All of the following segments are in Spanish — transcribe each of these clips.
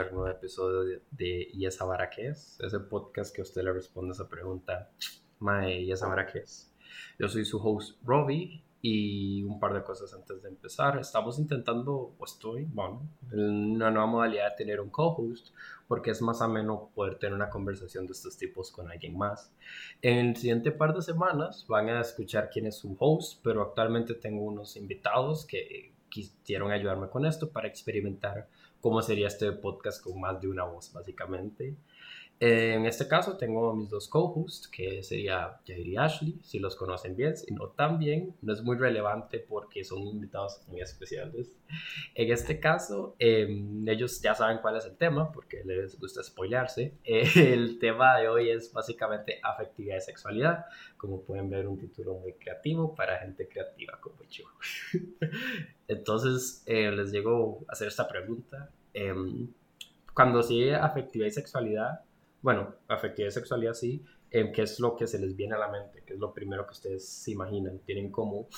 escuchar un nuevo episodio de, de ¿Y esa vara qué es? Ese podcast que usted le responde a esa pregunta, Mae, ¿y esa vara qué es? Yo soy su host, Robbie, y un par de cosas antes de empezar. Estamos intentando, o estoy, bueno, una nueva modalidad de tener un co-host, porque es más ameno poder tener una conversación de estos tipos con alguien más. En el siguiente par de semanas van a escuchar quién es su host, pero actualmente tengo unos invitados que quisieron ayudarme con esto para experimentar cómo sería este podcast con más de una voz, básicamente. En este caso tengo mis dos co-hosts, que sería Jair y Ashley, si los conocen bien, si no tan bien, no es muy relevante porque son invitados muy especiales. En este caso, em, ellos ya saben cuál es el tema, porque les gusta spoilearse. el tema de hoy es básicamente afectividad y sexualidad, como pueden ver un título muy creativo para gente creativa como yo. Entonces, eh, les llego a hacer esta pregunta. Em, cuando sigue afectividad y sexualidad, bueno, afectividad y sexualidad sí, eh, ¿qué es lo que se les viene a la mente? ¿Qué es lo primero que ustedes se imaginan? ¿Tienen como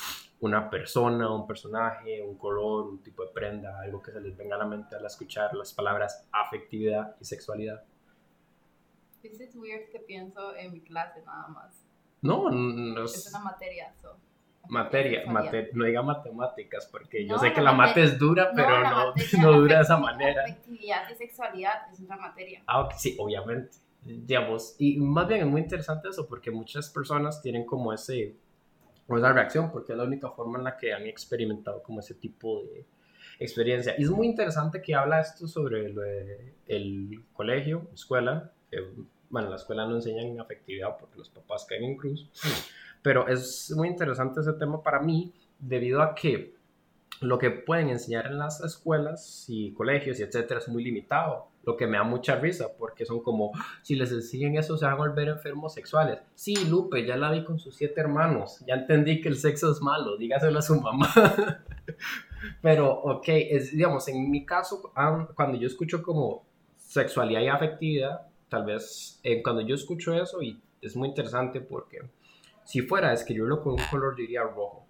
una persona, un personaje, un color, un tipo de prenda, algo que se les venga a la mente al escuchar las palabras afectividad y sexualidad? Es weird que pienso en mi clase nada más. No, no es, una materia. So. Materia, no diga matemáticas, porque yo sé que la mate es dura, pero no, no, dura de esa manera. Afectividad y sexualidad es una materia. Ah, sí, obviamente. Digamos, y más bien es muy interesante eso, porque muchas personas tienen como ese, esa reacción, porque es la única forma en la que han experimentado como ese tipo de experiencia. Y es muy interesante que habla esto sobre el colegio, escuela. bueno, la escuela no enseñan afectividad porque los papás caen en cruz. Pero es muy interesante ese tema para mí debido a que lo que pueden enseñar en las escuelas y colegios y etcétera es muy limitado, lo que me da mucha risa porque son como, si les enseñan eso se van a volver enfermos sexuales. Sí, Lupe, ya la vi con sus siete hermanos, ya entendí que el sexo es malo, dígaselo a su mamá. Pero, ok, es, digamos, en mi caso, cuando yo escucho como sexualidad y afectividad, tal vez eh, cuando yo escucho eso, y es muy interesante porque si fuera a escribirlo con un color, diría rojo,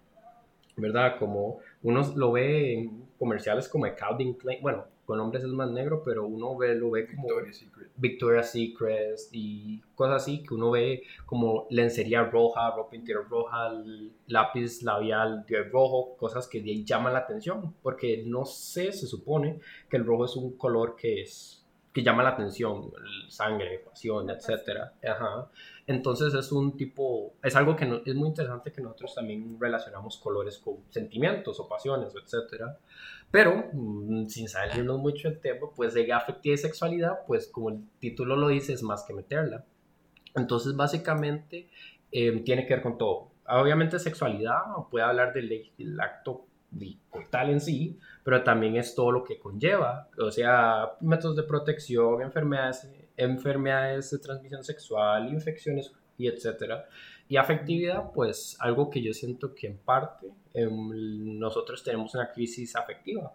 ¿verdad? Como uno lo ve en comerciales como de Calvin Klein, bueno, con hombres es más negro, pero uno ve, lo ve como Victoria's Secret. Victoria's Secret y cosas así que uno ve como lencería roja, ropa interior roja, lápiz labial de rojo, cosas que llaman la atención, porque no sé, se supone que el rojo es un color que es que llama la atención, sangre, pasión, etcétera. Ajá. Entonces es un tipo, es algo que es muy interesante que nosotros también relacionamos colores con sentimientos o pasiones, etcétera. Pero mm, sin salirnos mucho del tema, pues de afectividad y sexualidad, pues como el título lo dice, es más que meterla. Entonces básicamente em, tiene que ver con todo. Obviamente sexualidad, puede hablar del, del acto tal en sí, pero también es todo lo que conlleva, o sea, métodos de protección, enfermedades enfermedades de transmisión sexual, infecciones y etcétera. Y afectividad, pues algo que yo siento que en parte em, nosotros tenemos una crisis afectiva.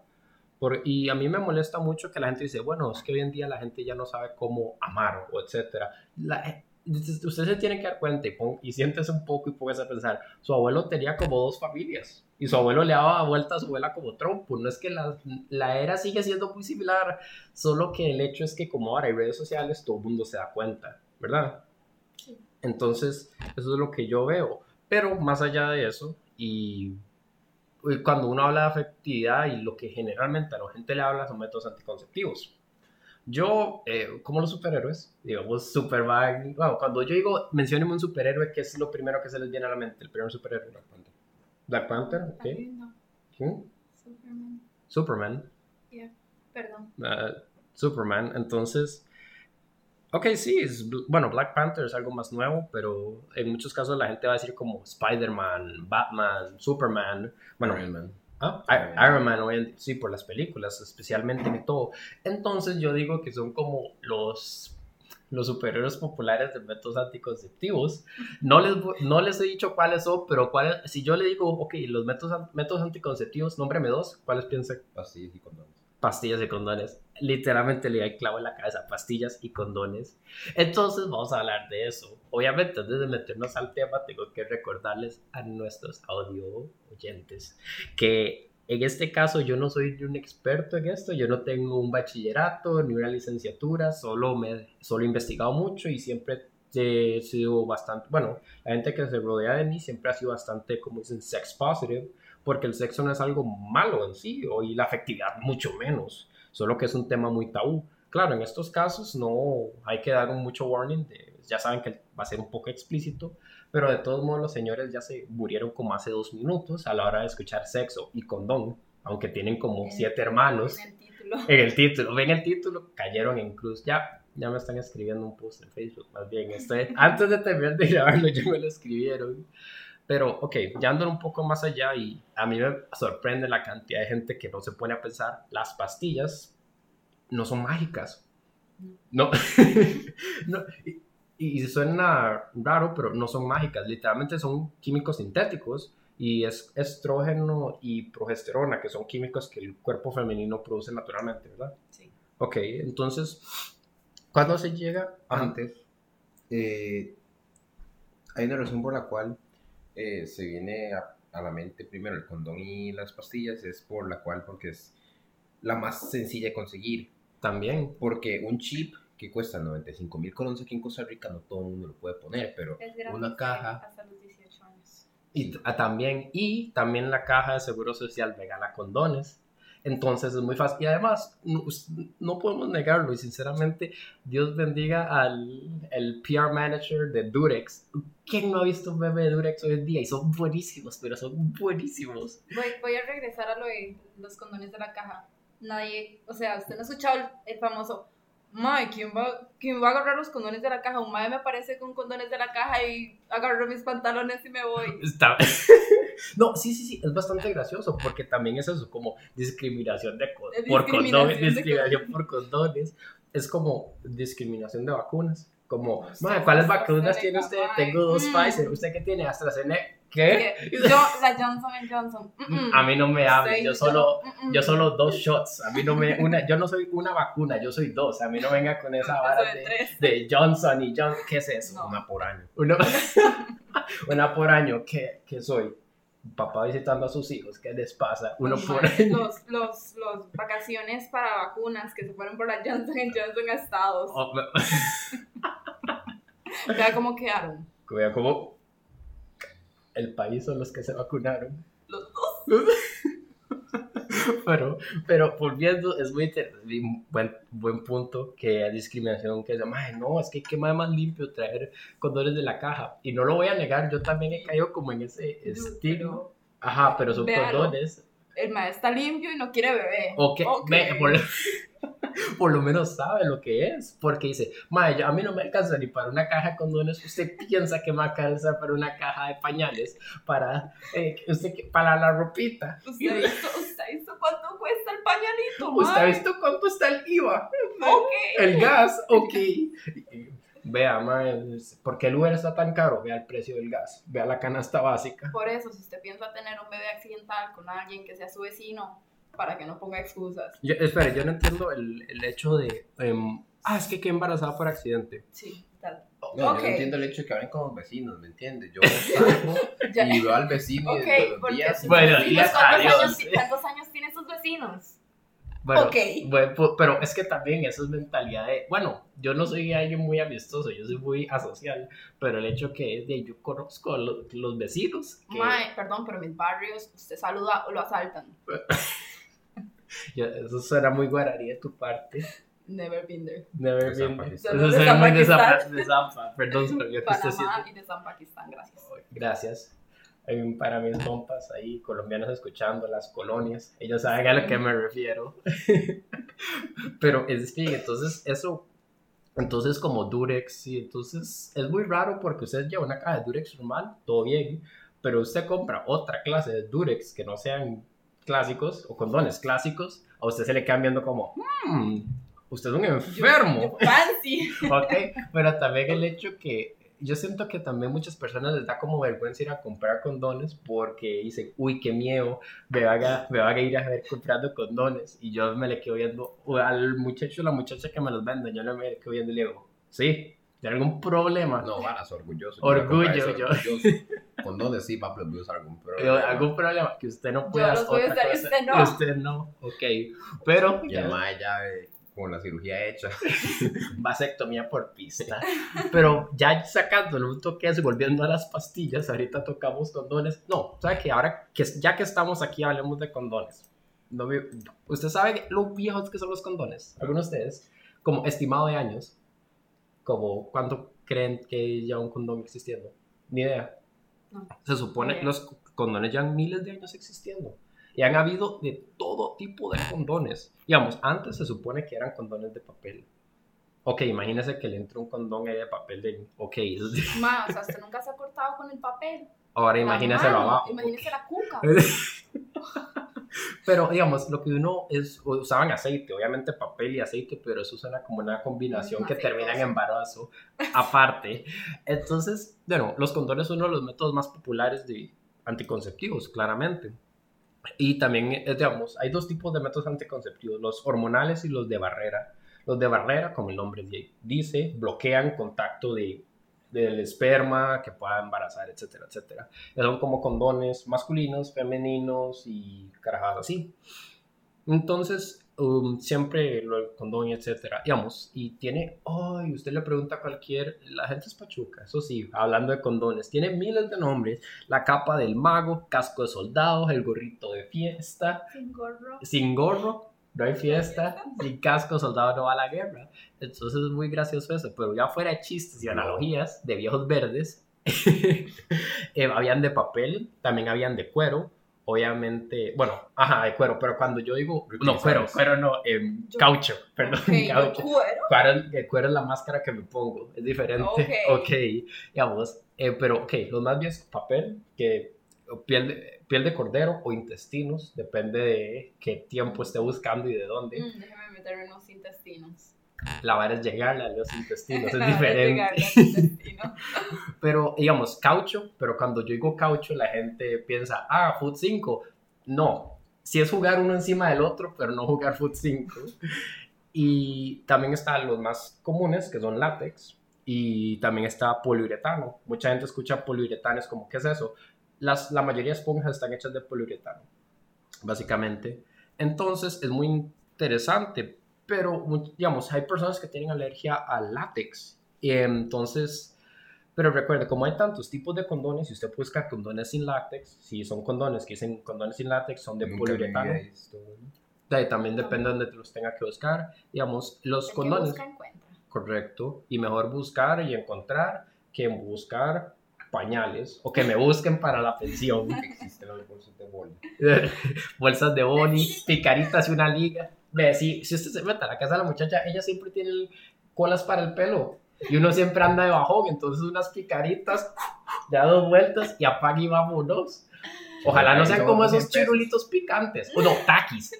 Por, y a mí me molesta mucho que la gente dice, bueno, es que hoy en día la gente ya no sabe cómo amar o etcétera. La, usted se tiene que dar cuenta y, y siéntese un poco y póngase a pensar, su abuelo tenía como dos familias y su abuelo le daba vuelta a su abuela como trompo, no es que la, la, era sigue siendo muy similar, solo que el hecho es que como ahora hay redes sociales, todo el mundo se da cuenta, ¿verdad? Entonces, eso es lo que yo veo, pero más allá de eso, y cuando uno habla de afectividad y lo que generalmente a la gente le habla son métodos anticonceptivos, yo, eh, como los superhéroes, digamos Superman, bueno, cuando yo digo, mencionemos un superhéroe, ¿qué es lo primero que se les viene a la mente? El primer superhéroe. Black Panther. Black Panther, ok. No. Superman. Superman. Yeah, perdón. Uh, Superman, entonces, ok, sí, es, bueno, Black Panther es algo más nuevo, pero en muchos casos la gente va a decir como Spider-Man, Batman, Superman, bueno, Iron Man. Ah, Iron Man, sí, por las películas, especialmente en todo. Entonces yo digo que son como los, los superhéroes populares de métodos anticonceptivos. No les, no les he dicho cuáles son, pero cuáles, si yo le digo, ok, los métodos, métodos anticonceptivos, nómbreme dos, ¿cuáles piensa? Pastillas y condones. Pastillas y condones. Literalmente le hay clavo en la cabeza, pastillas y condones. Entonces vamos a hablar de eso. Obviamente, antes de meternos al tema, tengo que recordarles a nuestros audio oyentes que en este caso yo no soy un experto en esto, yo no tengo un bachillerato ni una licenciatura, solo, me, solo he investigado mucho y siempre he sido bastante, bueno, la gente que se rodea de mí siempre ha sido bastante, como dicen, sex positive, porque el sexo no es algo malo en sí, y la afectividad mucho menos, solo que es un tema muy tabú. Claro, en estos casos no hay que dar mucho warning, ya saben que va a ser un poco explícito, pero de todos modos los señores ya se murieron como hace dos minutos a la hora de escuchar sexo y condón, aunque tienen como siete hermanos. En el título. En el título, ven el título, cayeron en cruz. Ya, ya me están escribiendo un post en Facebook, más bien. Estoy, antes de terminar de grabarlo, ya me lo escribieron. Pero, ok, ya ando un poco más allá y a mí me sorprende la cantidad de gente que no se pone a pensar, las pastillas no son mágicas. No, no y suena raro, pero no son mágicas, literalmente son químicos sintéticos y es estrógeno y progesterona, que son químicos que el cuerpo femenino produce naturalmente, ¿verdad? Sí. Ok, entonces, ¿cuándo se llega? Antes, eh, hay una razón por la cual eh, se viene a, a, la mente primero el condón y las pastillas, es por la cual, porque es la más sencilla de conseguir. También. Porque un chip que cuesta 95 mil colones aquí en Costa Rica, no todo el mundo lo puede poner, pero una caja... Hasta los 18 años. Y también, y también la caja de Seguro Social regala condones. Entonces es muy fácil. Y además, no, podemos negarlo. Y sinceramente, Dios bendiga al el PR manager de Durex. ¿Quién no ha visto un bebé de Durex hoy en día? Y son buenísimos, pero son buenísimos. Voy, voy a regresar a lo de los condones de la caja. Nadie, o sea, usted no ha escuchado el, el famoso Mae, ¿quién va, ¿quién va a agarrar los condones de la caja? Un mae me aparece con condones de la caja y agarro mis pantalones y me voy. Está... no, sí, sí, sí, es bastante gracioso porque también es eso, como discriminación de, por condones, discriminación por condones. Es como discriminación de vacunas. Como, mae, ¿cuáles vacunas tiene usted? Tengo dos mm. Pfizer. ¿Usted qué tiene? AstraZeneca. ¿Qué? Yo, la Johnson Johnson. A mí no me hable, yo solo, yo solo dos shots. A mí no me, una, yo no soy una vacuna, yo soy dos. A mí no venga con esa vara de, de, Johnson y Johnson. ¿Qué es eso? Una por año. Una, una por año, ¿qué, ¿qué soy? Papá visitando a sus hijos, ¿qué les pasa? Uno por. Los, los, los vacaciones para vacunas que se fueron por la Johnson Johnson a Estados. Oh, Vea cómo quedaron. Vea cómo el país son los que se vacunaron. Los dos. pero, pero volviendo, es muy buen, buen punto que hay discriminación que es, no, es que qué más, más limpio traer condones de la caja. Y no lo voy a negar, yo también he caído como en ese estilo. Ajá, pero son condones. El maestro está limpio y no quiere beber. Ok, okay. por, por lo menos sabe lo que es, porque dice, Mae, a mí no me alcanza ni para una caja de condones, usted piensa que me alcanza para una caja de pañales, para, eh, usted, para la ropita. ¿Usted ha visto, usted visto cuánto cuesta el pañalito, ¿Usted ha visto cuánto está el IVA? Ok. El gas, ok. Vea, mae, ¿por qué el Uber está tan caro? Vea el precio del gas, vea la canasta básica. Por eso, si usted piensa tener un bebé accidental con alguien que sea su vecino, para que no ponga excusas. Yo, espere, yo no entiendo el, el hecho de... Um, ah, es que quedé embarazada por accidente. Sí, tal. No, okay. yo no entiendo el hecho de que hablen como vecinos, ¿me entiendes? Yo salgo y veo al vecino okay, y todos los días... Bueno, días, ¿cuántos, años, ¿Cuántos años tienen sus vecinos? Bueno, okay. bueno, pero es que también eso es mentalidad de, bueno, yo no soy alguien muy amistoso, yo soy muy asocial, pero el hecho que es de yo conozco a los, los vecinos. Que... Mae, perdón, pero mis barrios usted saluda o lo asaltan. eso suena muy guararí de tu parte. Never been there. Never been there. Eso suena muy de Zampa. Perdón, se me olvidó que Panamá y de San Pakistán, gracias. Gracias. Para mis compas ahí, colombianos escuchando las colonias, ellos saben a lo que me refiero. Pero es que, entonces, eso, entonces como Durex, sí, entonces es muy raro porque usted lleva una caja de Durex normal, todo bien, pero usted compra otra clase de Durex que no sean clásicos o condones clásicos, a usted se le quedan viendo como, hmm, usted es un enfermo. fancy. ok, pero también el hecho que yo siento que también muchas personas les da como vergüenza ir a comprar condones porque dicen, uy, qué miedo, me van a, me van a ir a ver comprando condones. Y yo me le quedo viendo al muchacho o la muchacha que me los vende, yo me le quedo viendo y le digo, sí, ¿Tiene algún problema? No, varas, orgulloso. Orgullo, yo. Condones, sí, papi, voy a usar algún problema. algún problema que usted no pueda los voy a usar y usted no. Usted no, ok. Pero Y además ya eh, con la cirugía hecha. vasectomía por pista. Pero ya sacando un toque volviendo a las pastillas, ahorita tocamos condones. No, ¿sabe que Ahora que ya que estamos aquí, hablemos de condones. No, ¿Usted sabe lo viejos que son los condones? Algunos de ustedes, como estimado de años, como cuánto creen que ya un condón existiendo. Ni idea. No. Se supone que los condones ya han miles de años existiendo. Y han habido de todo tipo de condones. Digamos, antes se supone que eran condones de papel. Ok, imagínese que le entre un condón ahí de papel de... Ok, Ma, o sea, usted nunca se ha cortado con el papel. ahora La imagínese mano, abajo. Imagínese la cuca. Pero digamos, lo que uno es, usaban aceite, obviamente papel y aceite, pero eso suena como una combinación que termina en embarazo aparte. Entonces, bueno, los condones son uno de los métodos más populares de anticonceptivos, claramente. Y también, eh, digamos, hay dos tipos de métodos anticonceptivos, los hormonales y los de barrera. Los de barrera, como el nombre di- dice, bloquean contacto de, del esperma que pueda embarazar, etcétera, etcétera. Son como condones masculinos, femeninos y carajadas así. Entonces, um, siempre lo del condón, etcétera, digamos, y tiene, ay, usted le pregunta a cualquier, la gente es pachuca, eso sí, hablando de condones, tiene miles de nombres, la capa del mago, casco de soldado, el gorrito de fiesta, Sin gorro. sin gorro, no hay fiesta, sin casco, soldado no va a la guerra. Entonces es muy gracioso eso, pero ya fuera de chistes y analogías de viejos verdes, eh, habían de papel, también habían de cuero, obviamente, bueno, ajá, de cuero, pero cuando yo digo, no, cuero, cuero no, em, Yo- caucho, perdón, Ok, caucho. cuero. Cuero, el cuero es la máscara que me pongo, es diferente. Ok. Ok, digamos, eh, pero ok, los más bien es papel, que piel de, piel de cordero o intestinos, depende de qué tiempo esté buscando y de dónde. Mm, déjeme meterme en los intestinos. La vara es llegarle a los intestinos, es diferente. intestino. Pero, digamos, caucho, pero cuando yo digo caucho, la gente piensa, ah, Foot 5. No, si es jugar uno encima del otro, pero no jugar Foot 5. Y también están los más comunes, que son látex, y también está poliuretano. Mucha gente escucha poliuretano, es como, ¿qué es eso? Las, la mayoría de esponjas están hechas de poliuretano, básicamente. Entonces, es muy interesante, pero, digamos, hay personas que tienen alergia al látex. Y entonces, pero recuerde, como hay tantos tipos de condones, si usted busca condones sin látex, si son condones que dicen condones sin látex, son de poliuretano. De también depende de donde los tenga que buscar. Digamos, los El que condones, busca, encuentra. correcto. Y mejor buscar y encontrar que buscar pañales o que me busquen para la pensión. Existen los bolsos de boli. Bolsas de boni, picaritas y una liga. Ve, si, si usted se mete a la casa de la muchacha, ella siempre tiene colas para el pelo. Y uno siempre anda de bajón, entonces unas picaritas, da dos vueltas y apaga y vámonos. Ojalá no sean como esos chirulitos picantes. O no, taquis.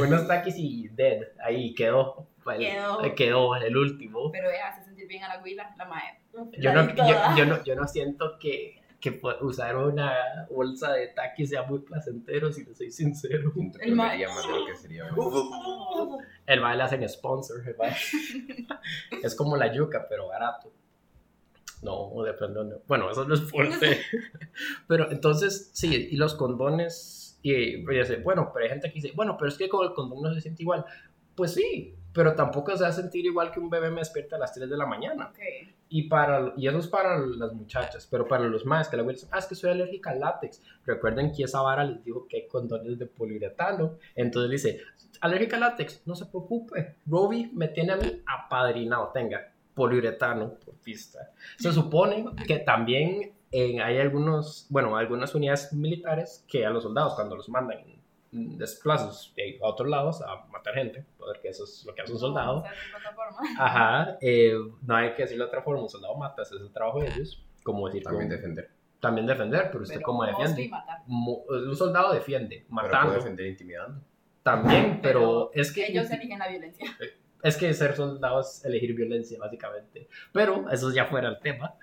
Unos taquis y dead. Ahí quedó. El- Quedó. quedó el último. Pero ella hace sentir bien a la huila, la mae. Yo no, yo, yo no, yo no siento que, que usar una bolsa de taquis sea muy placentero, si le soy sincero. El más de lo que sería. El baile hacen sponsor, el es como la yuca, pero barato. No, depende. de- Bueno, eso no es fuerte. pero entonces, sí, y los condones, y, y dice, bueno, pero hay gente que dice, bueno, pero es que con el condón no se siente igual. Pues sí, pero tampoco se va a sentir igual que un bebé me despierta a las 3 de la mañana. Ok. Y, para, y eso es para las muchachas, pero para los más que la dicen, ah, es que soy alérgica al látex. Recuerden que esa vara les dijo que hay condones de poliuretano. Entonces le dice, alérgica al látex, no se preocupe. Robbie me tiene a mí apadrinado, tenga poliuretano por pista. Se supone que también eh, hay algunos, bueno, algunas unidades militares que a los soldados cuando los mandan en desplazos eh, a otros lados a matar gente, porque eso es lo que hace un soldado. Ajlo, eh, no hay que decirlo de otra forma, un soldado mata, ese es el trabajo de ellos, como decir, También como- defender. también defender, pero usted Pero cómo no defiende. Mu- Un soldado defiende, Pero matando, puede defender intimidando. también, pero, es que Ellos eligen la violencia. es que ser soldado es elegir violencia, básicamente. Pero eso ya fuera el tema.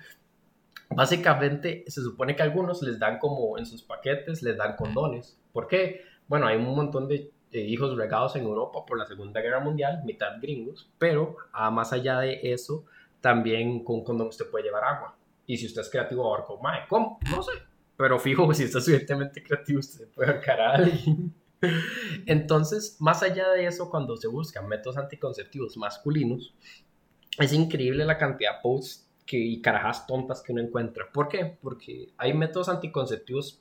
Básicamente, se supone que algunos les dan como en sus paquetes, les dan condones. ¿Por qué? Bueno, hay un montón de eh, hijos regados en Europa por la Segunda Guerra Mundial, mitad gringos, pero ah, más allá de eso, también con condón usted puede llevar agua. Y si usted es creativo, va a ver como, mae, ¿cómo? No sé. Pero fijo, si está suficientemente creativo, usted puede ahorcar a alguien. Entonces, más allá de eso, cuando se buscan métodos anticonceptivos masculinos, es increíble la cantidad de posts que, y carajas tontas que uno encuentra. ¿Por qué? Porque hay métodos anticonceptivos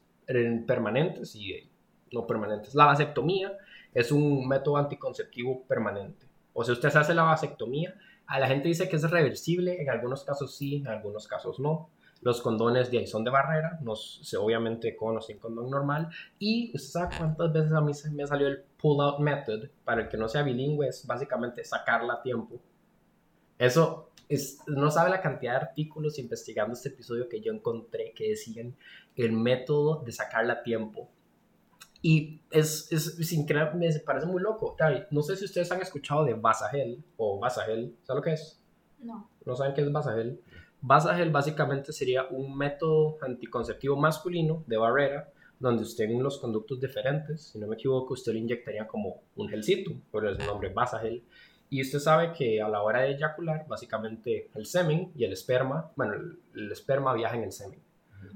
permanentes y no permanentes. La vasectomía es un método anticonceptivo permanente. O sea, usted se hace la vasectomía, a la gente dice que es reversible, en algunos casos sí, en algunos casos no. Los condones de ahí son de barrera, no, se, obviamente con o sin condón normal. Y usted sabe cuántas veces a mí se me salió el pull-out method, para el que no sea bilingüe, es básicamente sacarla a tiempo. Eso es, no sabe la cantidad de artículos investigando este episodio que yo encontré que decían el método de sacarla a tiempo. Y es, es, me parece muy loco. No sé si ustedes han escuchado de Basagel o Basagel. ¿Saben lo que es? No. ¿No saben qué es Basagel? Basagel básicamente sería un método anticonceptivo masculino de barrera donde usted en los conductos diferentes, si no me equivoco, usted le inyectaría como un gelcito, por el nombre Basagel. Y usted sabe que a la hora de eyacular, básicamente el semen y el esperma, bueno, el, esperma viaja en el semen,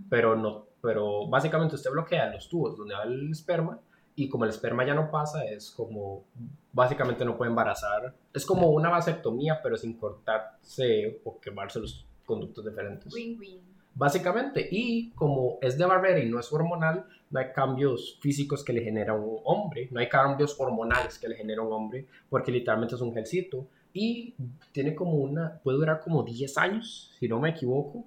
pero, no, pero básicamente usted bloquea los tubos donde va el esperma y como el esperma ya no pasa, es como, básicamente no puede embarazar. Es como una vasectomía, pero sin cortarse o quemarse los conductos diferentes. Win-win. Básicamente, y como es de barrera y no es hormonal, no hay cambios físicos que le genera un hombre, no hay cambios hormonales que le genera un hombre, porque literalmente es un gelcito y tiene como una, puede durar como 10 años, si no me equivoco.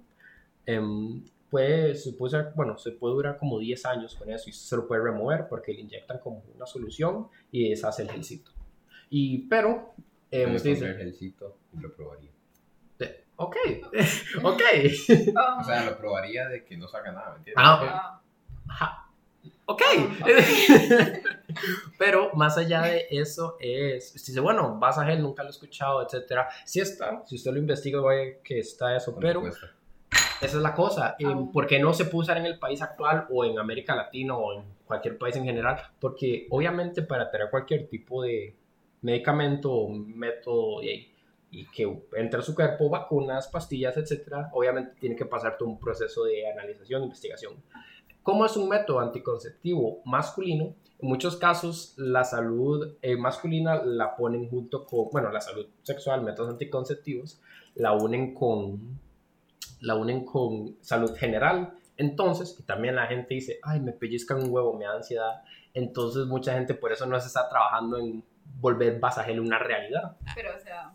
Um, puede, se puede, bueno, se puede durar como 10 años con eso y se lo puede remover porque le inyectan como una solución y deshace el gelcito. Y, pero, eh, usted dice... El gelcito lo probaría. Ok, ok. o sea, lo probaría de que no saca nada, ¿me entiendes? Ah, ok. Pero más allá de eso es, usted dice, bueno, vas a él, nunca lo he escuchado, etcétera. Sí está, si usted lo investiga, va a ver que está eso, pero esa es la cosa. Ah. ¿Por qué no se puede usar en el país actual o en América Latina o en cualquier país en general? Porque obviamente para tener cualquier tipo de medicamento o método, y y que entre a su cuerpo vacunas, pastillas, etcétera, obviamente tiene que pasar todo un proceso de analización, investigación. Como es un método anticonceptivo masculino, en muchos casos la salud eh, masculina la ponen junto con, bueno, la salud sexual, métodos anticonceptivos, la unen con, la unen con salud general. Entonces, y también la gente dice, ay, me pellizcan un huevo, me da ansiedad. Entonces, mucha gente por eso no se está trabajando en volver Basagel una realidad. Pero, o sea,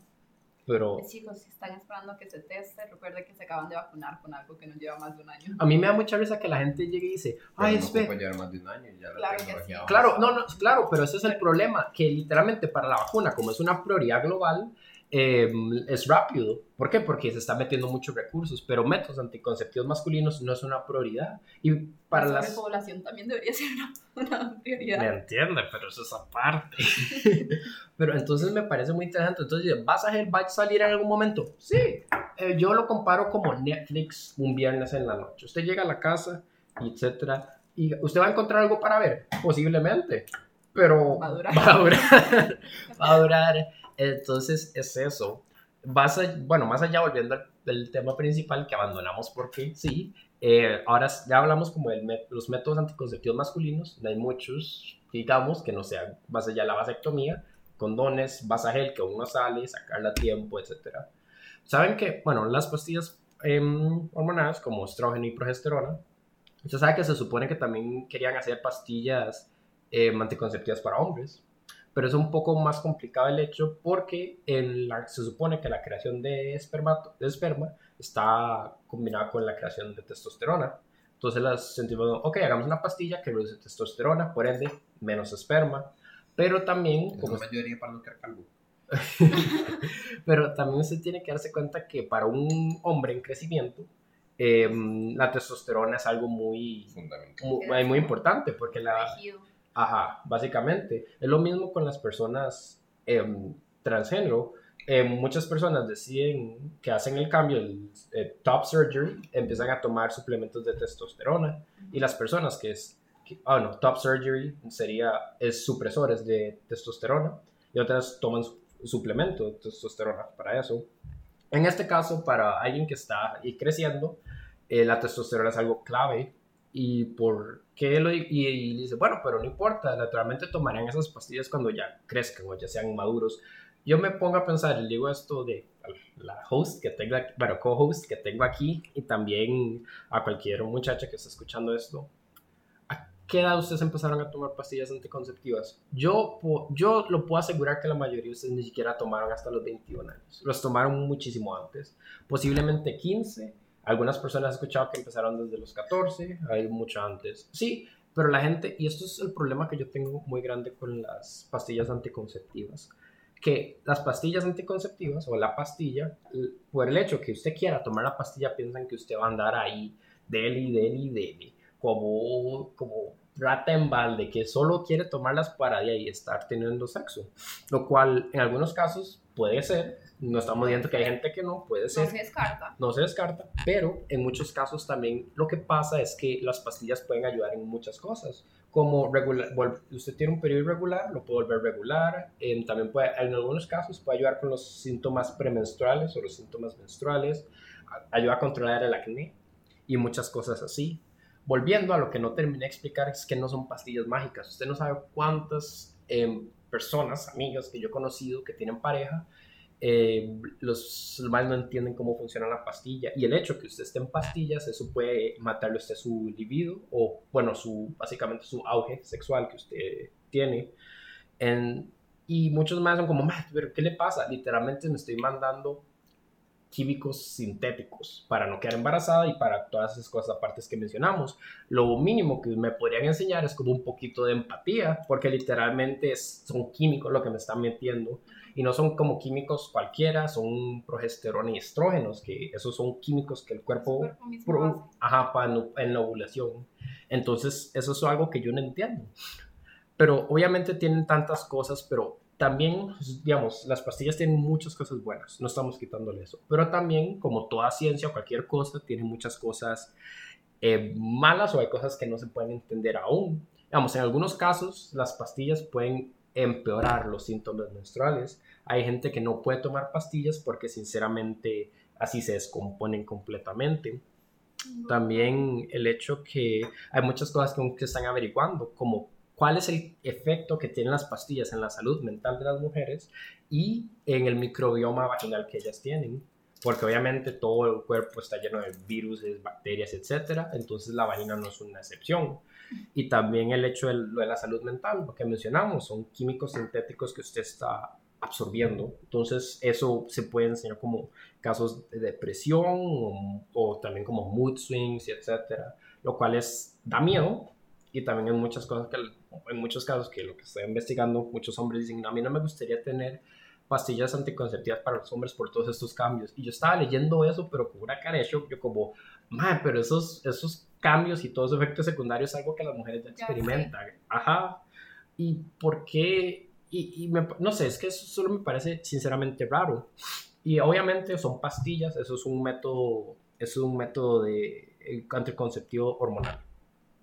pero... Chicos, si están esperando que se teste, recuerden que se acaban de vacunar con algo que no lleva más de un año. A mí me da mucha risa que la gente llegue y dice, ay, no puede llevar más de un año ya claro que Claro, no, no, claro, pero ese es el problema, que literalmente para la vacuna, como es una prioridad global, Em, es rápido. ¿Por qué? Porque se están metiendo muchos recursos, pero métodos anticonceptivos masculinos no es una prioridad. Y para la población también debería ser una, prioridad. Me entiende, pero eso es aparte. pero entonces me parece muy interesante. Entonces, ¿vas a, va a salir en algún momento? Sí. Eh, yo lo comparo como Netflix un viernes en la noche. Usted llega a la casa, etcétera, y usted va a encontrar algo para ver, posiblemente. Pero va a durar. Va a durar. va a durar entonces es eso. Vas bueno, más allá volviendo al, tema principal que abandonamos porque sí, eh, ahora ya hablamos como de los métodos anticonceptivos masculinos, hay muchos, digamos, que no sean más allá de la vasectomía, condones, vasagel que uno sale, sacarla a tiempo, etc. Saben que, bueno, las pastillas em, hormonales como estrógeno y progesterona, usted sabe que se supone que también querían hacer pastillas em, anticonceptivas para hombres pero es un poco más complicado el hecho porque en la, se supone que la creación de, esperma, de esperma está combinada con la creación de testosterona. Entonces las sentimos, ok, hagamos una pastilla que reduce testosterona, por ende, menos esperma, pero también... Como me ayudaría para no quedar calvo. pero también se tiene que darse cuenta que para un hombre en crecimiento, em, la testosterona es algo muy, muy, muy, importante porque la... Ajá, básicamente. Es lo mismo con las personas em, transgénero. Em, muchas personas deciden que hacen el cambio, el, top surgery, empiezan a tomar suplementos de testosterona. Y las personas que es, ah, no, top surgery sería, es supresores de testosterona. Y otras toman suplementos de testosterona para eso. En este caso, para alguien que está y creciendo, eh, la testosterona es algo clave. ¿Y por qué lo y, y dice? Bueno, pero no importa, naturalmente tomarán esas pastillas cuando ya crezcan o ya sean maduros. Yo me pongo a pensar, y digo esto de la host que tengo, bueno, co-host que tengo aquí y también a cualquier muchacha que esté escuchando esto qué edad ustedes empezaron a tomar pastillas anticonceptivas? Yo, yo lo puedo asegurar que la mayoría de ustedes ni siquiera tomaron hasta los 21 años. Los tomaron muchísimo antes, posiblemente 15. Algunas personas han escuchado que empezaron desde los 14, hay mucho antes. Sí, pero la gente, y esto es el problema que yo tengo muy grande con las pastillas anticonceptivas, que las pastillas anticonceptivas o la pastilla, por el hecho que usted quiera tomar la pastilla, piensan que usted va a andar ahí, deli, deli, deli como, como rata en balde que solo quiere tomarlas para de ahí estar teniendo sexo. Lo cual en algunos casos puede ser, no estamos diciendo que hay gente que no, puede ser. No se descarta. No se descarta, pero en muchos casos también lo que pasa es que las pastillas pueden ayudar en muchas cosas. Como regular, usted tiene un periodo irregular, lo puede volver regular. Eh, también puede, en algunos casos puede ayudar con los síntomas premenstruales o los síntomas menstruales. Ayuda a controlar el acné y muchas cosas así volviendo a lo que no terminé de explicar, es que no son pastillas mágicas. Usted no sabe cuántas em, personas, amigas que yo he conocido que tienen pareja, eh, los más no entienden cómo funciona la pastilla. Y el hecho que usted esté en pastillas, eso puede matarle a usted su libido o, bueno, su, básicamente su auge sexual que usted tiene. En, y muchos más son como, pero ¿qué le pasa? Literalmente me estoy mandando químicos sintéticos para no quedar embarazada y para todas esas cosas aparte que mencionamos. Lo mínimo que me podrían enseñar es como un poquito de empatía, porque literalmente son químicos lo que me están metiendo y no son como químicos cualquiera, son progesterona y estrógenos, que esos son químicos que el cuerpo, ajá, para en la ovulación. Entonces, eso es algo que yo no entiendo. Pero obviamente tienen tantas cosas, pero también, digamos, las pastillas tienen muchas cosas buenas, no estamos quitándole eso, pero también, como toda ciencia o cualquier cosa, tiene muchas cosas eh, malas o hay cosas que no se pueden entender aún. Digamos, en algunos casos, las pastillas pueden empeorar los síntomas menstruales. Hay gente que no puede tomar pastillas porque, sinceramente, así se descomponen completamente. También el hecho que hay muchas cosas que, que están averiguando, como cuál es el efecto que tienen las pastillas en la salud mental de las mujeres y en el microbioma vaginal que ellas tienen. Porque obviamente todo el cuerpo está lleno de virus, bacterias, etc. Entonces la vagina no es una excepción. Y también el hecho de, de la salud mental, lo que mencionamos, son químicos sintéticos que usted está absorbiendo. Entonces eso se puede enseñar como casos de depresión o, o también como mood swings, etc. Lo cual es, da miedo, y también en muchas cosas que, en muchos casos que lo que estoy investigando, muchos hombres dicen, a mí no me gustaría tener pastillas anticonceptivas para los hombres por todos estos cambios. Y yo estaba leyendo eso, pero con una cara de shock, yo como, man, pero esos, esos cambios y todos esos efectos secundarios es algo que las mujeres ya experimentan. Ajá. ¿Y por qué? Y, y no sé, es que eso solo me parece sinceramente raro. Y obviamente son pastillas, eso es un método, es un método de eh, anticonceptivo hormonal,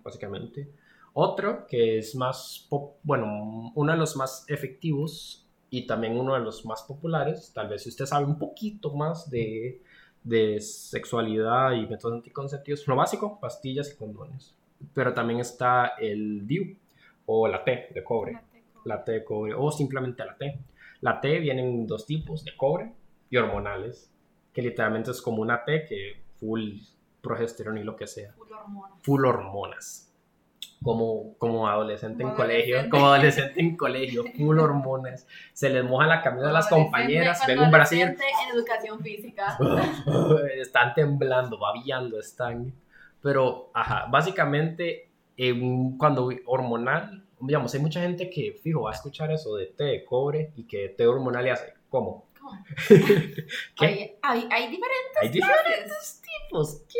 básicamente. Otro que es más, bueno, uno de los más efectivos y también uno de los más populares, tal vez si usted sabe un poquito más de, de sexualidad y métodos anticonceptivos, lo básico, pastillas y condones. Pero también está el DIU o la T de cobre. La T de cobre o simplemente la T. La T viene en dos tipos, de cobre y hormonales, que literalmente es como una T que full progesterona y lo que sea. Full hormonas. Full hormonas como, como adolescente en colegio, como adolescente en colegio, full hormonas, se les moja la camisa de las compañeras, ven un Brasil. en educación física. están temblando, babiando, están. Pero, ajá, básicamente, cuando hormonal, digamos, hay mucha gente que, fijo, va a escuchar eso de té de cobre y que té hormonal y hace, ¿cómo? ¿Cómo? ¿Hay, hay, hay, diferentes, hay diferentes tipos. ¿Qué?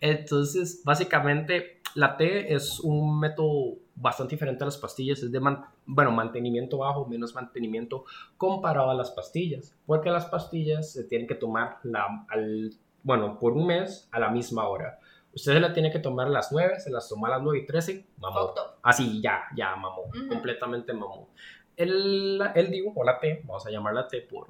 Entonces, básicamente, la T es un método bastante diferente a las pastillas, es de bueno, mantenimiento bajo, menos mantenimiento comparado a las pastillas, porque las pastillas se tienen que tomar la, al, bueno, por un mes a la misma hora. Usted se la tiene que tomar a las 9, se las toma a las 9 y 13, mamó. Así, ya, ya, mamó, completamente mamó. El, el digo, o la T, vamos a llamarla T por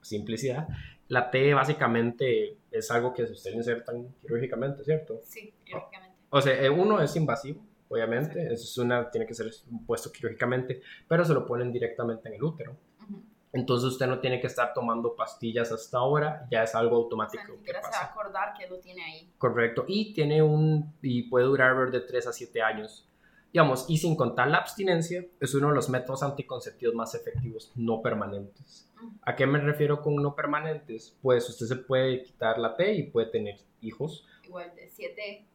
simplicidad, La T básicamente es algo que ustedes insertan quirúrgicamente, ¿cierto? Sí, quirúrgicamente. O sea, eh, uno es invasivo, obviamente, es una, tiene que ser puesto quirúrgicamente, pero se lo ponen directamente en el útero. Ujú. Entonces usted no tiene que estar tomando pastillas hasta ahora, ya es algo O sea, automático ni que siquiera se va a pasa. acordar que lo tiene ahí. Correcto. Y tiene un, y puede durar de 3 a 7 años. Digamos, y sin contar la abstinencia, es uno de los métodos anticonceptivos más efectivos no permanentes. ¿A qué me refiero con no permanentes? Pues usted se puede quitar la T y puede tener hijos Igual de 7,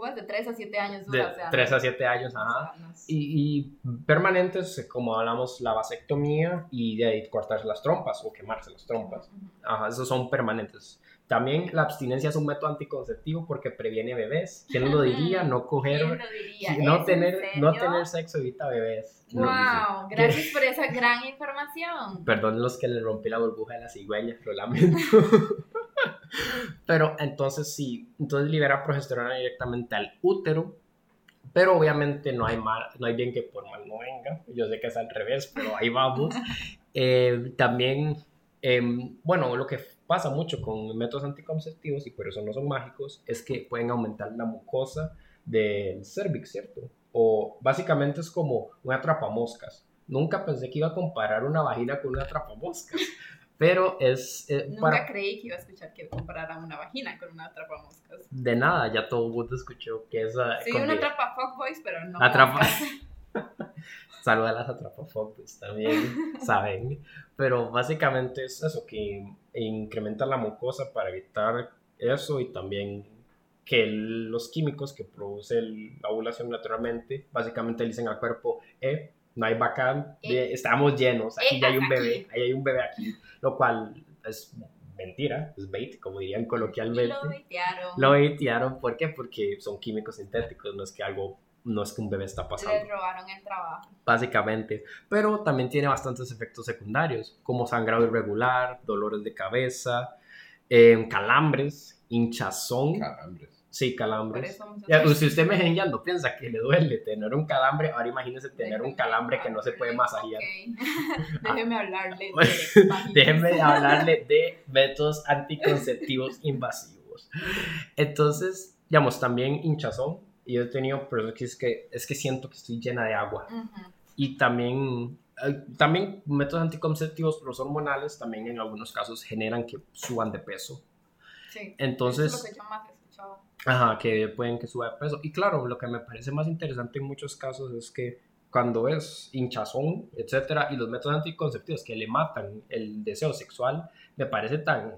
¿cómo es? De 3 a 7 años de dura, o sea, 3 no- a 7 años, ajá. no Y, y permanentes, como hablamos, la vasectomía y de ahí cortarse las trompas o quemarse las trompas. Ajá, esos son permanentes. También la abstinencia es un método anticonceptivo porque previene bebés. ¿Quién lo diría? No coger, ¿Quién lo diría? no ¿Es tener, en no tener sexo evita bebés. No. Wow, gracias por esa gran información. Perdón los que le rompí la burbuja de la cigüeña, lo lamento. pero entonces sí, entonces libera progesterona directamente al útero, pero obviamente no hay, mal, no hay bien que por mal no venga. Yo sé que es al revés, pero ahí vamos. Eh, también, em, bueno, lo que pasa mucho con métodos anticonceptivos, y por eso no son mágicos, es que pueden aumentar la mucosa del cervix, ¿cierto? O básicamente es como un atrapamoscas. Nunca pensé que iba a comparar una vagina con un atrapamoscas, pero es eh, Nunca para... creí que iba a escuchar que compararan una vagina con una atrapamoscas. De nada, ya todo el mundo escuchó que es... ah, Sí, una atrapa fuckboys, pero no. Atrapa- moscas. Salud a las atrapafobes también, saben. Pero básicamente es eso, que incrementa la mucosa para evitar eso y también que los químicos que produce la ovulación naturalmente, básicamente le dicen al cuerpo, eh, no hay bacán, Eh. estamos llenos, aquí Eh, ya hay un bebé, aquí. ahí hay un bebé aquí, lo cual es mentira, es bait, como dirían Y coloquialmente. lo baitearon. Lo baitearon, ¿por qué? Porque son químicos sintéticos, no es que algo, no es que un bebé está pasando Les robaron el trabajo. básicamente, pero también tiene bastantes efectos secundarios, como sangrado irregular, dolores de cabeza, eh, calambres, hinchazón, Calambres. Sí, calambres. Ya, veces- si usted me piensa que le duele tener un calambre, ahora imagínese tener un calambre que no se puede masajear. Ok. Déjeme hablarle de. Déjenme hablarle de métodos anticonceptivos invasivos. Entonces, digamos, también hinchazón. Y yo he tenido, pero es que, es que, siento que estoy llena de agua. Ujú. y también, eh, también métodos anticonceptivos, los hormonales, también en algunos casos generan que suban de peso. Sí. Entonces, es lo que yo más ajá, que pueden que suba de peso. Y claro, lo que me parece más interesante en muchos casos es que cuando es hinchazón, etcétera, y los métodos anticonceptivos que le matan el deseo sexual, me parece tan,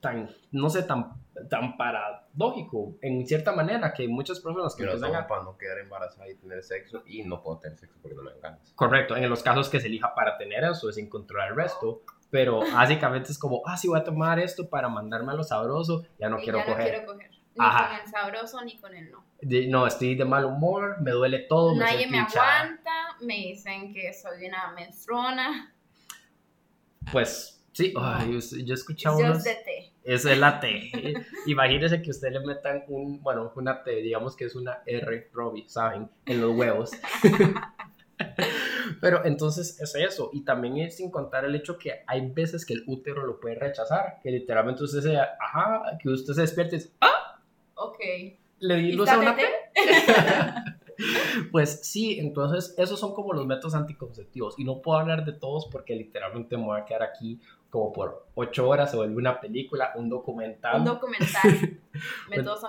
tan, no sé, tan, tan paradójico en cierta manera que muchas personas que Pero empiezan a para no quedar embarazada y tener sexo y no puedo tener sexo porque no me dan ganas. Correcto, en los casos que se elija para tener eso, es sin controlar el resto. Pero básicamente es como, ah, sí voy a tomar esto para mandarme a lo sabroso, ya no Y quiero ya coger. no quiero coger. Ni Ajá. con el sabroso ni con el no. No, estoy de mal humor, me duele todo, Nadie me aguanta, me dicen que soy una menstruona. Pues sí, yo, yo he escuchado unos... de té. Es la T. Imagínese que usted le metan un, bueno, una T, digamos que es una R, Robbie, ¿saben? En los huevos. Pero entonces es eso. Y también es sin contar el hecho que hay veces que el útero lo puede rechazar. Que literalmente usted se, ajá, que usted se despierte y dice, ah, Ok. le di ¿Y luz a una? Pues sí, entonces esos son como los métodos anticonceptivos. Y no puedo hablar de todos porque literalmente me voy a quedar aquí como por ocho horas, se vuelve una película, un documental. Un documental. Métodos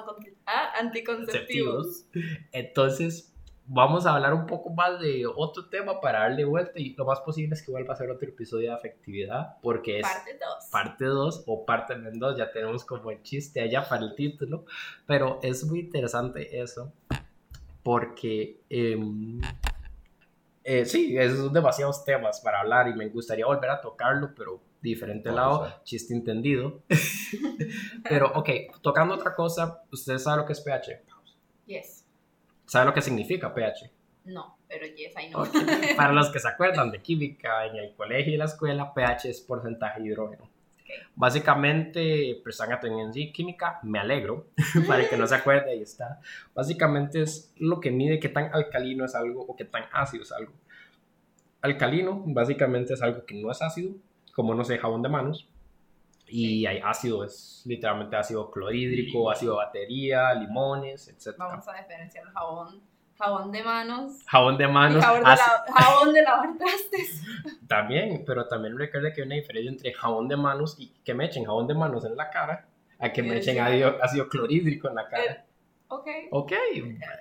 ah, anticonceptivos. Entonces, vamos a hablar un poco más de otro tema para darle vuelta y lo más posible es que vuelva a ser otro episodio de afectividad porque es Parte 2. parte 2 o parte 2, ya tenemos como el chiste allá para el título, pero es muy interesante eso porque em, eh, sí, esos son demasiados temas para hablar y me gustaría volver a tocarlo, pero diferente lado, a- chiste entendido. pero ok, tocando otra cosa, ¿usted sabe lo que es pH? Yes. ¿Sabe lo que significa pH? No, pero yes, I know. Ok. Para los que se acuerdan de química en el colegio y la escuela, pH es porcentaje de hidrógeno. Básicamente, prestan atención en química, me alegro, para el que no se acuerde, ahí está. Básicamente es lo que mide qué tan alcalino es algo o qué tan ácido es algo. Alcalino, básicamente es algo que no es ácido, como no sé, jabón de manos. Y hay ácido, es literalmente ácido clorhídrico, ácido de batería, limones, etc. Vamos a diferenciar el jabón. Jabón de manos. Jabón de y manos, jabón de, la- jabón de lavar trastes. también, pero también recuerda que hay una diferencia entre jabón de manos y que me echen jabón de manos en la cara a que me echen sí. ácido, ácido clorhídrico en la cara. Eh, Ok. Ok,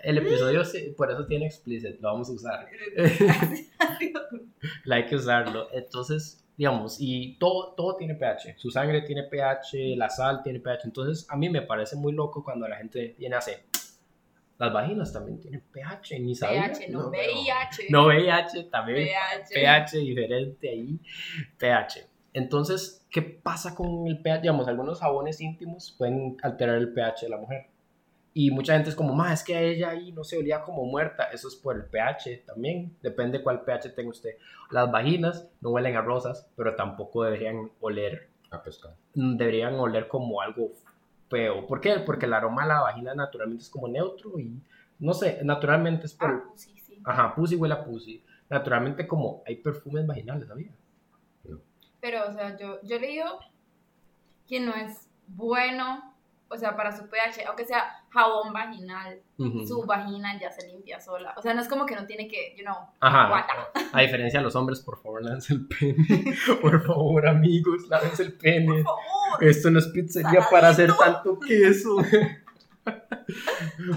el episodio por eso tiene explicit, lo vamos a usar. Hay que usarlo. Entonces, digamos, y todo, todo tiene pH. Su sangre tiene pH, la sal tiene pH. Entonces, a mí me parece muy loco cuando la gente viene a hacer. Las vaginas también tienen pH, ni sabía. pH, no, No, VIH. No VIH, también pH. pH diferente ahí, pH. Entonces, ¿qué pasa con el pH? Digamos, algunos jabones íntimos pueden alterar el pH de la mujer. Y mucha gente es como, más es que a ella ahí no se olía como muerta. Eso es por el pH también. Depende cuál pH tenga usted. Las vaginas no huelen a rosas, pero tampoco deberían oler. A pescar. mm, Deberían oler como algo feo. ¿Por qué? Porque el aroma de la vagina naturalmente es como neutro y no sé, naturalmente es por. Ah, sí, sí. Ajá, pussy huele a pussy. Naturalmente, como hay perfumes vaginales, ¿sabía? Pero, o sea, yo, yo he leído que no es bueno, o sea, para su pH, aunque sea jabón vaginal, su vagina ya se limpia sola. O sea, no es como que no tiene que, you know, Ajá. guata. A diferencia de los hombres, por favor, lávense el pene. Por favor, amigos, lávense el pene. Por favor. Esto no es pizzería para hacer tanto queso.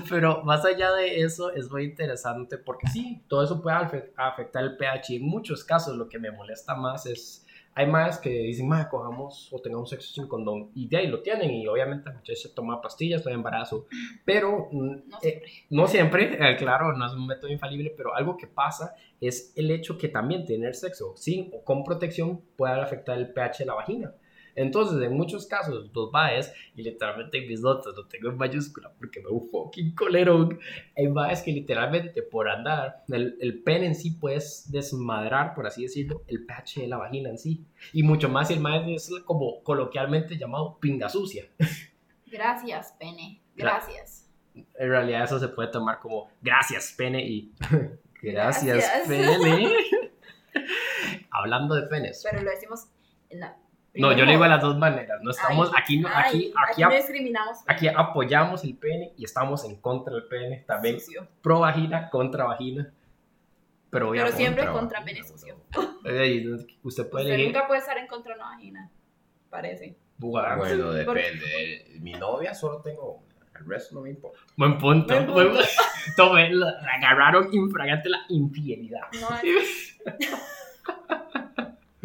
Pero más allá de eso, es muy interesante porque sí, todo eso puede afe- afectar el pH. Y en muchos casos, lo que me molesta más es. Hay más que dicen, más cojamos o tengamos sexo sin condón. Y de ahí lo tienen. Y obviamente la muchacha toma pastillas, no embarazo. Pero mm, No eh, siempre. no siempre, eh, claro, no es un método infalible, pero algo que pasa es el hecho que también tener sexo sin o con protección puede afectar el pH de la vagina. Entonces, en muchos casos, los baes, y literalmente en mis notas lo tengo en mayúscula porque me un fucking colerón, hay baes que literalmente por andar, el, el pene en sí puedes desmadrar, por así decirlo, el pH de la vagina en sí. Y mucho más si el mae es como coloquialmente llamado pinga sucia. Gracias, pene. Gracias. En realidad eso se puede tomar como gracias pene y gracias, Gracias. pene. Hablando de penes. Pero lo decimos en la. No, yo le digo a las dos maneras. No estamos Ay, aquí, no- ay, aquí, aquí, no ap- discriminamos. aquí apoyamos el pene y estamos en contra del pene. También Sucio. pro vagina, contra vagina. Pero, Pero obviamente, siempre Contra contra vagina, pene sucio. usted puede Usted elegir. nunca puede estar en contra de una vagina. Parece. Bueno, Por- depende. Mi novia solo tengo una. El resto no me importa. Buen punto. Buen punto. Buen- Tome, la- la agarraron infragante la infidelidad. No es.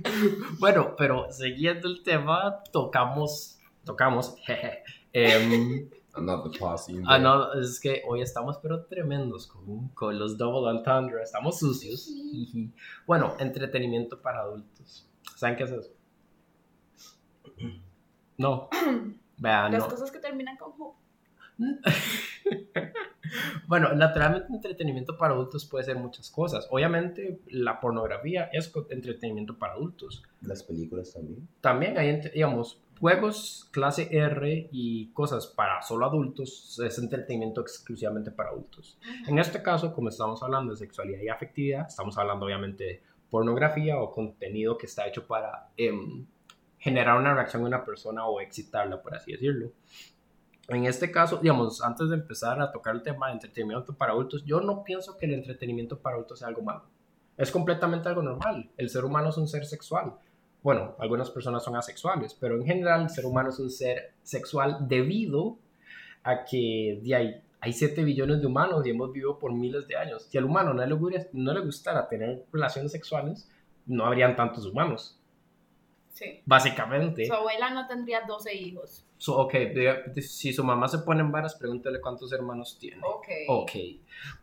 Bueno, pero siguiendo el tema, tocamos, tocamos, jeje. em, Another in ah, no, es que hoy estamos pero tremendos con, con los Double Entendre, estamos sucios. Bueno, entretenimiento para adultos. ¿Saben qué es eso? No. Vean, Las no. cosas que terminan con ju. Bueno, naturalmente entretenimiento para adultos puede ser muchas cosas. Obviamente la pornografía es entretenimiento para adultos. Las películas también. También hay, digamos, juegos clase R y cosas para solo adultos, es entretenimiento exclusivamente para adultos. En este caso, como estamos hablando de sexualidad y afectividad, estamos hablando obviamente de pornografía o contenido que está hecho para em, generar una reacción en una persona o excitarla, por así decirlo. En este caso, digamos, antes de empezar a tocar el tema de entretenimiento para adultos, yo no pienso que el entretenimiento para adultos sea algo malo. Es completamente algo normal. El ser humano es un ser sexual. Bueno, algunas personas son asexuales, pero en general el ser humano es un ser sexual debido a que de ahí, hay 7 billones de humanos y hemos vivido por miles de años. Si al humano no le, no le gustara tener relaciones sexuales, no habrían tantos humanos. Sí. Básicamente. Su abuela no tendría 12 hijos. So, ok, si su mamá se pone en varas, pregúntale cuántos hermanos tiene. Ok. Ok,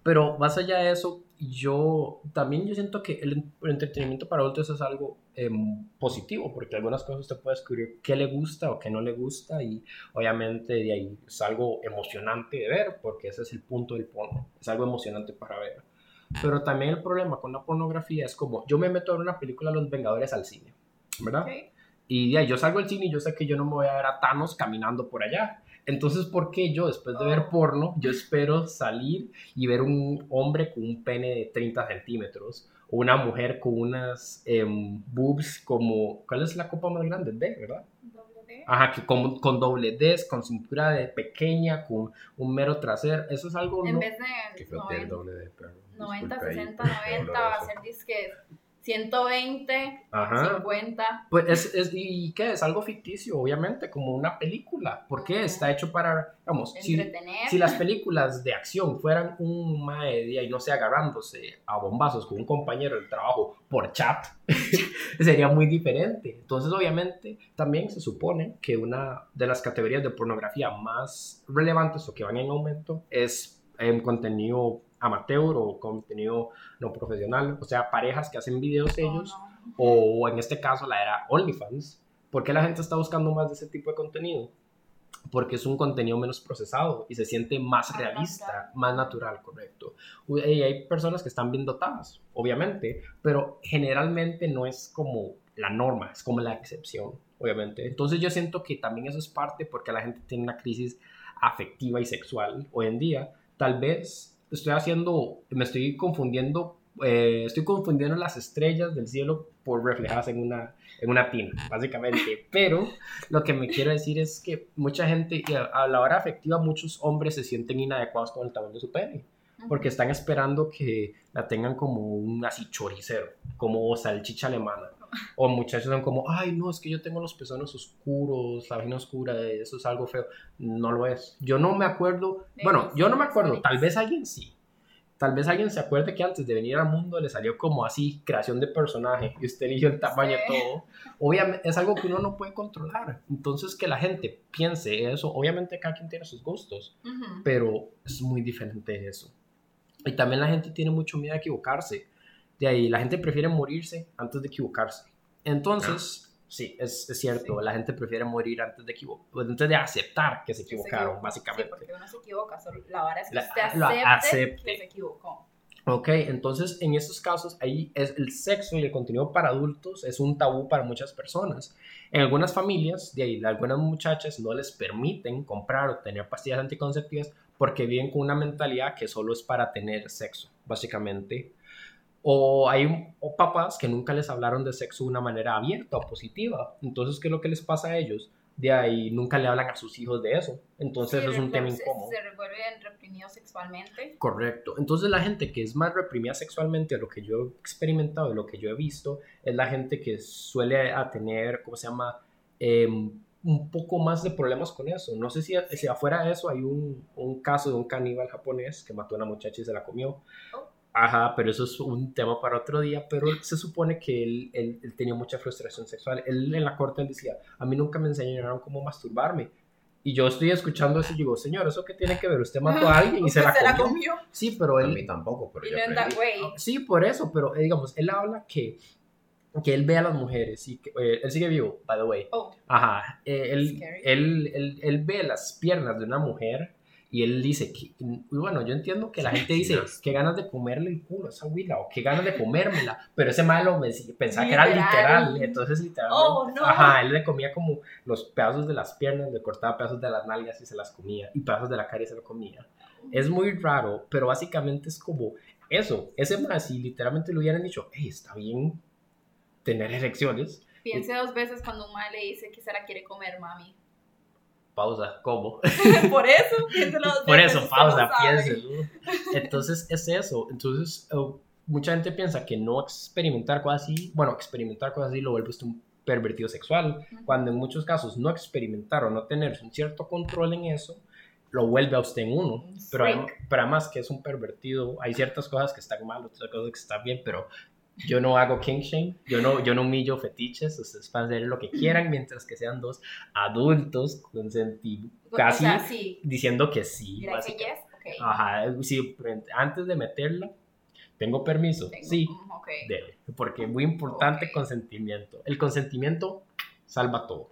pero más allá de eso, yo también yo siento que el, el entretenimiento para adultos es algo em, positivo, porque algunas cosas usted puede descubrir qué le gusta o qué no le gusta y obviamente de ahí es algo emocionante de ver, porque ese es el punto del porno, es algo emocionante para ver. Pero también el problema con la pornografía es como yo me meto a ver una película Los Vengadores al cine, ¿verdad? Ok. Y de ahí yo salgo del cine y yo sé que yo no me voy a ver a Thanos caminando por allá. Entonces, ¿por qué yo, después de ver Oh. porno, yo espero salir y ver un hombre con un pene de 30 centímetros? O una mujer con unas em, boobs como... ¿Cuál es la copa más grande? D, ¿verdad? Ajá, que con, con doble D, con cintura de pequeña, con un mero trasero. Eso es algo... En no- vez Que de fue el 90, doble de perro. 90 Disculpe ahí, 60, 90, va a ser disque 120, Ajá. 50. Pues es, es- ¿y qué? Es algo ficticio, obviamente, como una película. ¿Por qué? Ujú. Está hecho para, vamos, si, Entretener. si las películas de acción fueran un mae de ahí, no sé, agarrándose a bombazos con un compañero del trabajo por chat, sería muy diferente. Entonces, obviamente, también se supone que una de las categorías de pornografía más relevantes o que van en aumento es en contenido amateur o contenido no profesional, o sea, parejas que hacen videos Oh, ellos no. o en este caso la era OnlyFans. ¿Por qué la gente está buscando más de ese tipo de contenido? Porque es un contenido menos procesado y se siente más Más realista, más natural, correcto. Y hay personas que están bien dotadas, obviamente, pero generalmente no es como la norma, es como la excepción, obviamente. Entonces yo siento que también eso es parte porque la gente tiene una crisis afectiva y sexual hoy en día. Tal vez estoy haciendo, me estoy confundiendo, eh, estoy confundiendo las estrellas del cielo por reflejadas en una, en una tina, básicamente. Pero lo que me quiero decir es que mucha gente, a la hora afectiva, muchos hombres se sienten inadecuados con el tamaño de su pene, porque están esperando que la tengan como un así choricero, como salchicha alemana. O muchachos son como, ay, no, es que yo tengo los pezones oscuros, la vagina oscura, eso es algo feo. No lo es. Yo no me acuerdo, bueno, yo no me acuerdo, tal vez alguien sí. Tal vez alguien se acuerde que antes de venir al mundo le salió como así, creación de personaje, y usted eligió el tamaño Sí. todo. Obviamente, es algo que uno no puede controlar. Entonces, que la gente piense eso, obviamente cada quien tiene sus gustos, pero es muy diferente eso. Y también la gente tiene mucho miedo a equivocarse. De ahí, la gente prefiere morirse antes de equivocarse. Entonces, sí, es, es cierto, Sí. la gente prefiere morir antes de, equivo- antes de aceptar que se se equivocaron, equivocó. básicamente. Sí, porque uno se equivoca, solo la vara es que La- usted acepte, acepte. que se equivocó. Ok, entonces en estos casos ahí es el sexo y el contenido para adultos es un tabú para muchas personas. En algunas familias, de ahí, algunas muchachas no les permiten comprar o tener pastillas anticonceptivas porque viven con una mentalidad que solo es para tener sexo, básicamente. O hay o papás que nunca les hablaron de sexo de una manera abierta o positiva. Entonces, ¿qué es lo que les pasa a ellos? De ahí nunca le hablan a sus hijos de eso. Entonces, Sí, es un tema incómodo. Se revuelven reprimidos sexualmente. Correcto. Entonces la gente que es más reprimida sexualmente, lo que yo he experimentado y lo que yo he visto, es la gente que suele a tener, ¿cómo se llama? Em, un poco más de problemas con eso. No sé si, si afuera de eso hay un, un caso de un caníbal japonés que mató a una muchacha y se la comió. Oh. Ajá, pero eso es un tema para otro día, pero se supone que él, él- él tenía mucha frustración sexual. Él en la corte él decía, a mí nunca me enseñaron cómo masturbarme. Y yo estoy escuchando eso y digo, señor, ¿eso qué tiene que ver? Usted mató a alguien y se la comió. Sí, pero A mí tampoco, pero yo no. Sí, por eso, pero eh, digamos, él habla que, que él ve a las mujeres y que eh, él sigue vivo, by the way. Oh, Ajá, eh, él, él, él, él ve las piernas de una mujer y él dice que, y bueno, yo entiendo que la gente dice, qué ganas de comerle el culo a esa huila o qué ganas de comérmela, pero ese malo me decía- pensaba que era Literal. entonces literal. Oh, no. Ajá, él le comía como los pedazos de las piernas, le cortaba pedazos de las nalgas y se las comía, y pedazos de la cara y se lo comía. Es muy raro, pero básicamente es como eso. Ese más, si literalmente le hubieran dicho, hey, está bien tener erecciones, piense dos veces cuando un madre le dice que se la quiere comer, mami. Pausa, ¿cómo? Por eso, piénselo Por eso, pausa, piénselo. Entonces, es eso. Entonces, eh, mucha gente piensa que no experimentar cosas así, bueno, experimentar cosas así lo vuelve usted un pervertido sexual, Ujú. cuando en muchos casos no experimentar o no tener un cierto control en eso, lo vuelve a usted en uno. Un Pero, pero además que es un pervertido, hay ciertas cosas que están mal, otras cosas que están bien, pero yo no hago king shame, yo no, yo no humillo fetiches, ustedes pueden hacer lo que quieran mientras que sean dos adultos consentidos, casi O sea, sí. diciendo que sí. Que yes, ok. Ajá, sí, antes de meterla, tengo permiso, Tengo- sí, mm, debe, porque es muy importante Ok. consentimiento. El consentimiento salva todo.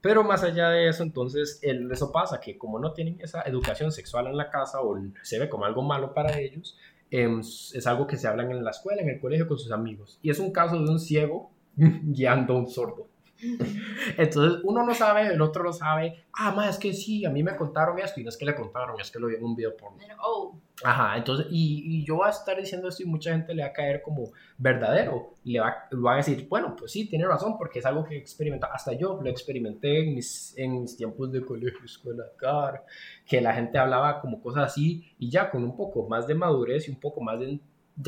Pero más allá de eso, entonces, el, eso pasa, que como no tienen esa educación sexual en la casa o se ve como algo malo para ellos, em, es algo que se hablan en la escuela, en el colegio con sus amigos. Y es un caso de un ciego guiando a un sordo. Entonces uno no sabe, el otro no sabe. Ah, más es que sí, a mí me contaron esto y no es que le contaron, es que lo vi en un video porno. Oh, Ajá, entonces, y, yo voy a estar diciendo esto y mucha gente le va a caer como verdadero. Le va, va a decir, bueno, pues sí, tiene razón, porque es algo que experimenta. Hasta yo lo experimenté en mis, en mis tiempos de colegio, escuela, car, que la gente hablaba como cosas así y ya con un poco más de madurez y un poco más de,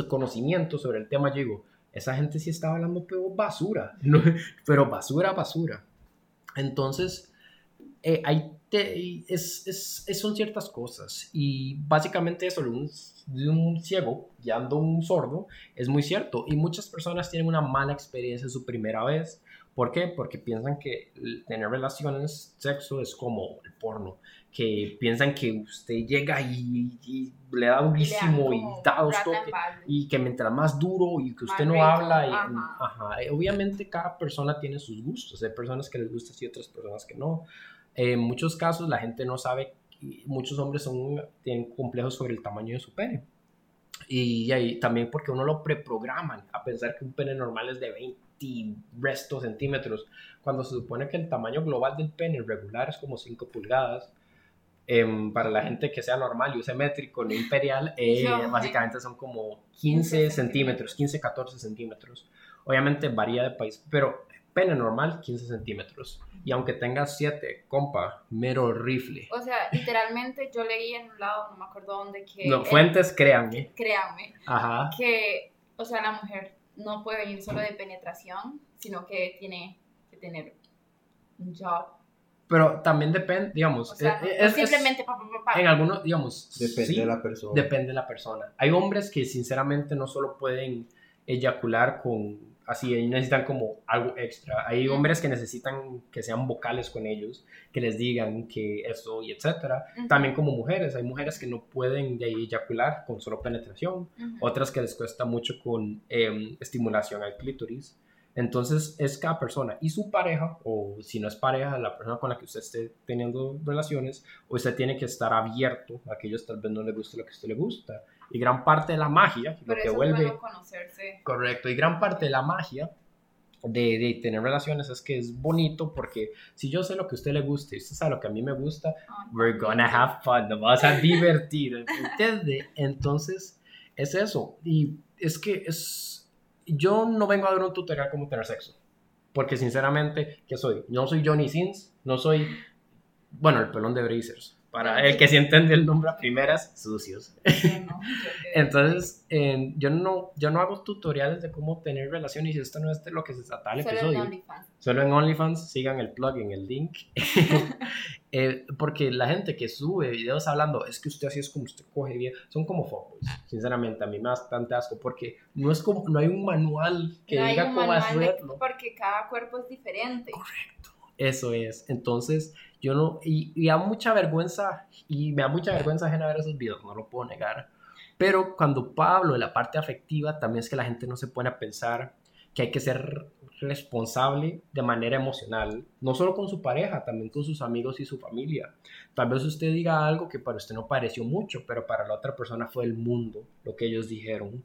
conocimiento sobre el tema, yo esa gente sí estaba hablando pero basura, ¿no? pero basura, basura. Entonces, eh, hay te- es, es- es- son ciertas cosas y básicamente eso de un, de un ciego guiando a un sordo es muy cierto y muchas personas tienen una mala experiencia en su primera vez. ¿Por qué? Porque piensan que tener relaciones, sexo es como el porno, que piensan que usted llega y, y le da durísimo y da dos toques y que mientras más duro y que usted Más no rico, habla, y, ajá. ajá, eh, obviamente cada persona tiene sus gustos, hay personas que les gusta y otras personas que no. Eh, en muchos casos la gente no sabe, muchos hombres son, tienen complejos sobre el tamaño de su pene. Y, ahí también porque uno lo preprograman a pensar que un pene normal es de 20 restos centímetros, cuando se supone que el tamaño global del pene regular es como 5 pulgadas. Em, para la gente que sea normal y use métrico, no imperial, eh, Yo, básicamente son como 15 15 centímetros, 15, 14 centímetros. Obviamente varía de país, pero pene normal 15 centímetros. Y aunque tengas 7, compa, mero rifle. O sea, literalmente yo leí en un lado, no me acuerdo dónde, que... No, el- fuentes, créanme. créanme, Ajá. que, o sea, la mujer no puede venir solo de penetración, sino que tiene que tener un job. Pero también depende, digamos, O sea, eh, no eh, es- simplemente pa, pa, pa, pa. en algunos, digamos, Depende sí, de la persona. depende de la persona. Hay hombres que sinceramente no solo pueden eyacular con, así, ellos necesitan como algo extra. Hay hombres que necesitan que sean vocales con ellos, que les digan que eso y etcétera. También como mujeres, hay mujeres que no pueden de ahí eyacular con solo penetración, otras que les cuesta mucho con em, estimulación al clítoris. Entonces es cada persona y su pareja, o si no es pareja, la persona con la que usted esté teniendo relaciones, usted tiene que estar abierto a que ellos tal vez no les guste lo que a usted le gusta. Y gran parte de la magia, lo Pero que eso es vuelve... conocerse. Correcto, y gran parte de la magia de, de tener relaciones es que es bonito porque si yo sé lo que a usted le gusta y usted sabe lo que a mí me gusta, Ay, we're gonna have fun, nos vamos a divertir, ¿entiende? Entonces, es eso. Y es que es, yo no vengo a dar un tutorial cómo tener sexo, porque sinceramente, ¿qué soy? No soy Johnny Sins, no soy, bueno, el pelón de Brazers. Para el que sí entiende el nombre a primeras, sucios. Entonces, eh, yo, no, yo no hago tutoriales de cómo tener relaciones y esto no es de lo que se trata el Solo en episodio. OnlyFans. Solo en OnlyFans, sigan el plug en el link. Eh, porque la gente que sube videos hablando, es que usted así es como usted coge bien, son como fuckboys. Sinceramente, a mí me da bastante asco porque no es como, no hay un manual que No diga cómo de- hacerlo. porque cada cuerpo es diferente. Eso es. Entonces, yo no, y, y da mucha vergüenza, y me da mucha vergüenza ajena ver esos videos, no lo puedo negar. Pero cuando Pablo de la parte afectiva, también es que la gente no se pone a pensar que hay que ser responsable de manera emocional, no solo con su pareja, también con sus amigos y su familia. Tal vez usted diga algo que para usted no pareció mucho, pero para la otra persona fue el mundo, lo que ellos dijeron.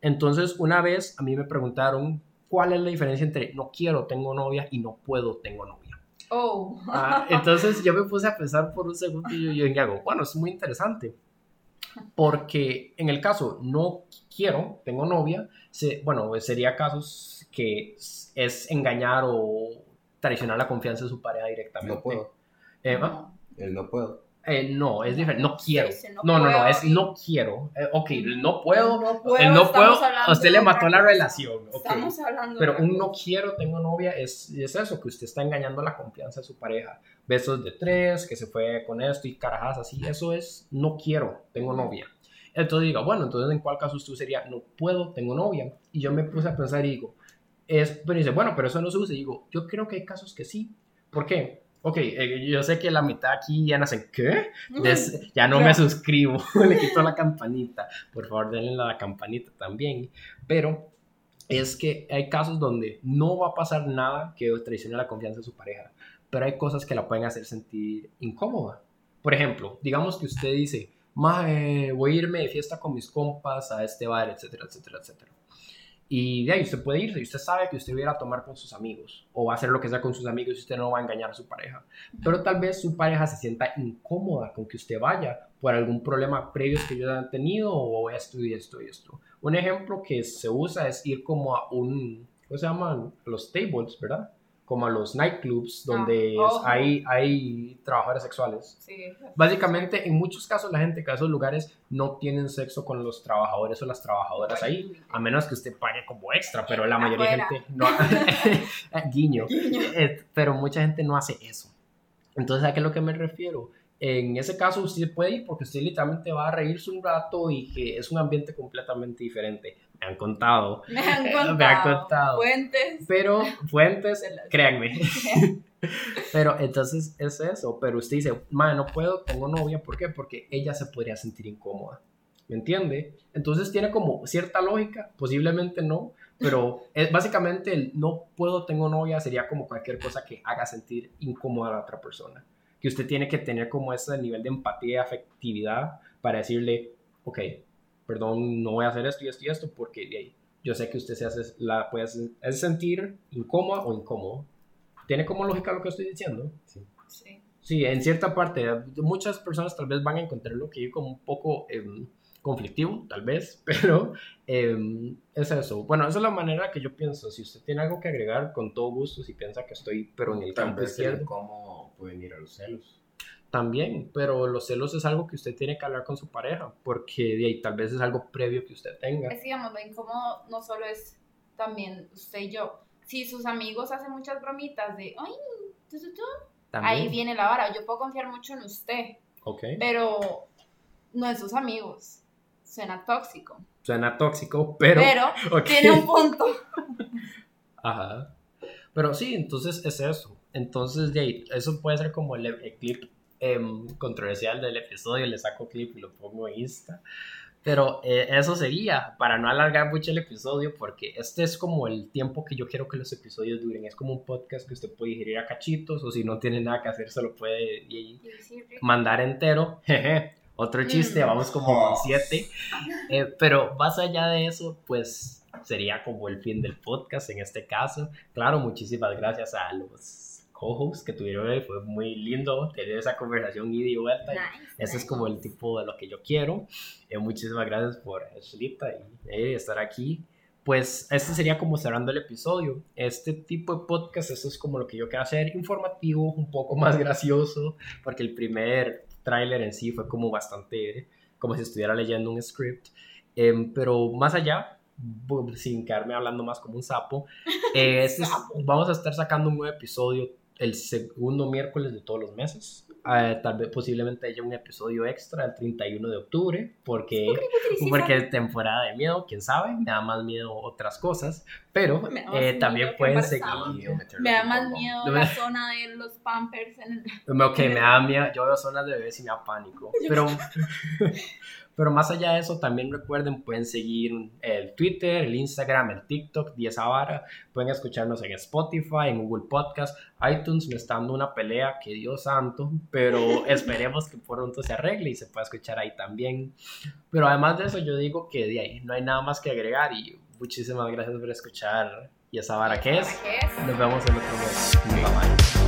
Entonces, una vez a mí me preguntaron cuál es la diferencia entre no quiero, tengo novia y no puedo, tengo novia. Oh, Ah, entonces yo me puse a pensar por un segundo y yo, yo dije, bueno, es muy interesante. Porque en el caso no quiero, tengo novia, se, bueno, sería casos que es- engañar o traicionar la confianza de su pareja directamente. No puedo. Eh, ¿va? no. Él no puedo. Eh, no, es diferente, no quiero. no No, no, no, puedo es no quiero. Eh, ok, no puedo, No puedo, el no puedo, usted le mató la relación. ok. Estamos hablando Pero un no quiero, tengo novia, es, es eso, que usted está engañando la confianza de su pareja. Besos de tres, que se fue con esto y carajas así. Eso es no quiero, tengo novia. Entonces digo, bueno, entonces en cuál caso usted sería no puedo, tengo novia. Y yo me puse a pensar y digo, es, pero dice, bueno, pero eso no se usa. Y digo, yo creo que hay casos que sí. ¿Por qué? Ok, eh, yo sé que la mitad aquí ya nacen, ¿qué? Des- ya no me suscribo, le quito la campanita. Por favor, denle la campanita también. Pero es que hay casos donde no va a pasar nada que traicione la confianza de su pareja, pero hay cosas que la pueden hacer sentir incómoda. Por ejemplo, digamos que usted dice, "Mae, voy a irme de fiesta con mis compas a este bar, etcétera, etcétera, etcétera. Y de ahí usted puede irse y usted sabe que usted va a tomar con sus amigos o va a hacer lo que sea con sus amigos y usted no va a engañar a su pareja. Pero tal vez su pareja se sienta incómoda con que usted vaya por algún problema previo que ellos han tenido o esto y esto y esto. Un ejemplo que se usa es ir como a un, ¿cómo se llaman? Los tables, ¿verdad? Como a los nightclubs donde Ah, ojo. hay, hay trabajadores sexuales. Sí. Básicamente, en muchos casos, la gente que a esos lugares no tienen sexo con los trabajadores o las trabajadoras ahí, a menos que usted pague como extra, pero la mayoría de gente no. Guiño. Eh, pero mucha gente no hace eso. Entonces, ¿a qué es lo que me refiero? En ese caso, usted puede ir porque usted literalmente va a reírse un rato y que es un ambiente completamente diferente. Me han contado. Me han Eh, contado. me han contado. Fuentes. Pero, fuentes, créanme. Pero entonces es eso. Pero usted dice, madre, no puedo, tengo novia. ¿Por qué? Porque ella se podría sentir incómoda. ¿Me entiende? Entonces tiene como cierta lógica, posiblemente no. Pero es, básicamente el no puedo, tengo novia sería como cualquier cosa que haga sentir incómoda a la otra persona. Que usted tiene que tener como ese nivel de empatía y afectividad para decirle, ok, perdón, no voy a hacer esto y esto y esto porque yo sé que usted se hace, la puede hacer- sentir incómoda o incómodo. ¿Tiene como lógica lo que estoy diciendo? Sí. Sí, en cierta parte, muchas personas tal vez van a encontrar lo que yo como un poco em, conflictivo, tal vez, pero em, es eso. Bueno, esa es la manera que yo pienso. Si usted tiene algo que agregar, con todo gusto, si piensa que estoy, pero en el Tal campo vez izquierdo, cómo pueden ir a los celos. también, pero los celos es algo que usted tiene que hablar con su pareja, porque de ahí, tal vez es algo previo que usted tenga. Es, digamos, lo incómodo no solo es también usted y yo. Si sus amigos hacen muchas bromitas de, ay, tu, tu", También. ahí viene la vara. Yo puedo confiar mucho en usted, Ok. pero no en sus amigos. Suena tóxico. Suena tóxico, pero... Tiene un punto. Ajá. Pero sí, entonces es eso. Entonces, de ahí, eso puede ser como el, el clip em, controversial del episodio. Le saco clip y lo pongo en Insta. Pero eh, eso sería, para no alargar mucho el episodio, porque este es como el tiempo que yo quiero que los episodios duren. Es como un podcast que usted puede digerir a cachitos, o si no tiene nada que hacer, se lo puede y- y mandar entero. Otro chiste, Mm. vamos como siete. Eh, pero más allá de eso, pues sería como el fin del podcast en este caso. Claro, muchísimas gracias a los co-hosts que tuvieron hoy. Fue muy lindo tener esa conversación ida y vuelta. y Ese es como el tipo de lo que yo quiero. Eh, muchísimas gracias por Shlita y eh, estar aquí. Pues este sería como cerrando el episodio. Este tipo de podcast, eso es como lo que yo quiero hacer, informativo, un poco más gracioso, porque el primer tráiler en sí fue como bastante, como si estuviera leyendo un script. Em, pero más allá, sin quedarme hablando más como un sapo, eh, este es- Sapo. vamos a estar sacando un nuevo episodio el segundo miércoles de todos los meses. Eh, tal vez posiblemente haya un episodio extra el 31 de octubre, porque, porque es temporada de miedo, quién sabe, me da más miedo otras cosas, pero eh, también pueden seguir. Me da más condón. miedo la zona de los pampers en el... Ok, me da miedo, yo veo zonas de bebés y me da pánico, pero, pero más allá de eso, también recuerden, pueden seguir el Twitter, el Instagram, el TikTok, 10 Vara, pueden escucharnos en Spotify, en Google Podcast, iTunes me está dando una pelea, que Dios santo, pero esperemos que pronto se arregle y se pueda escuchar ahí también. Pero además de eso, yo digo que de ahí no hay nada más que agregar y muchísimas gracias por escuchar y esa vara que es. ¿Para qué es? Nos vemos en otro mes. Bye bye.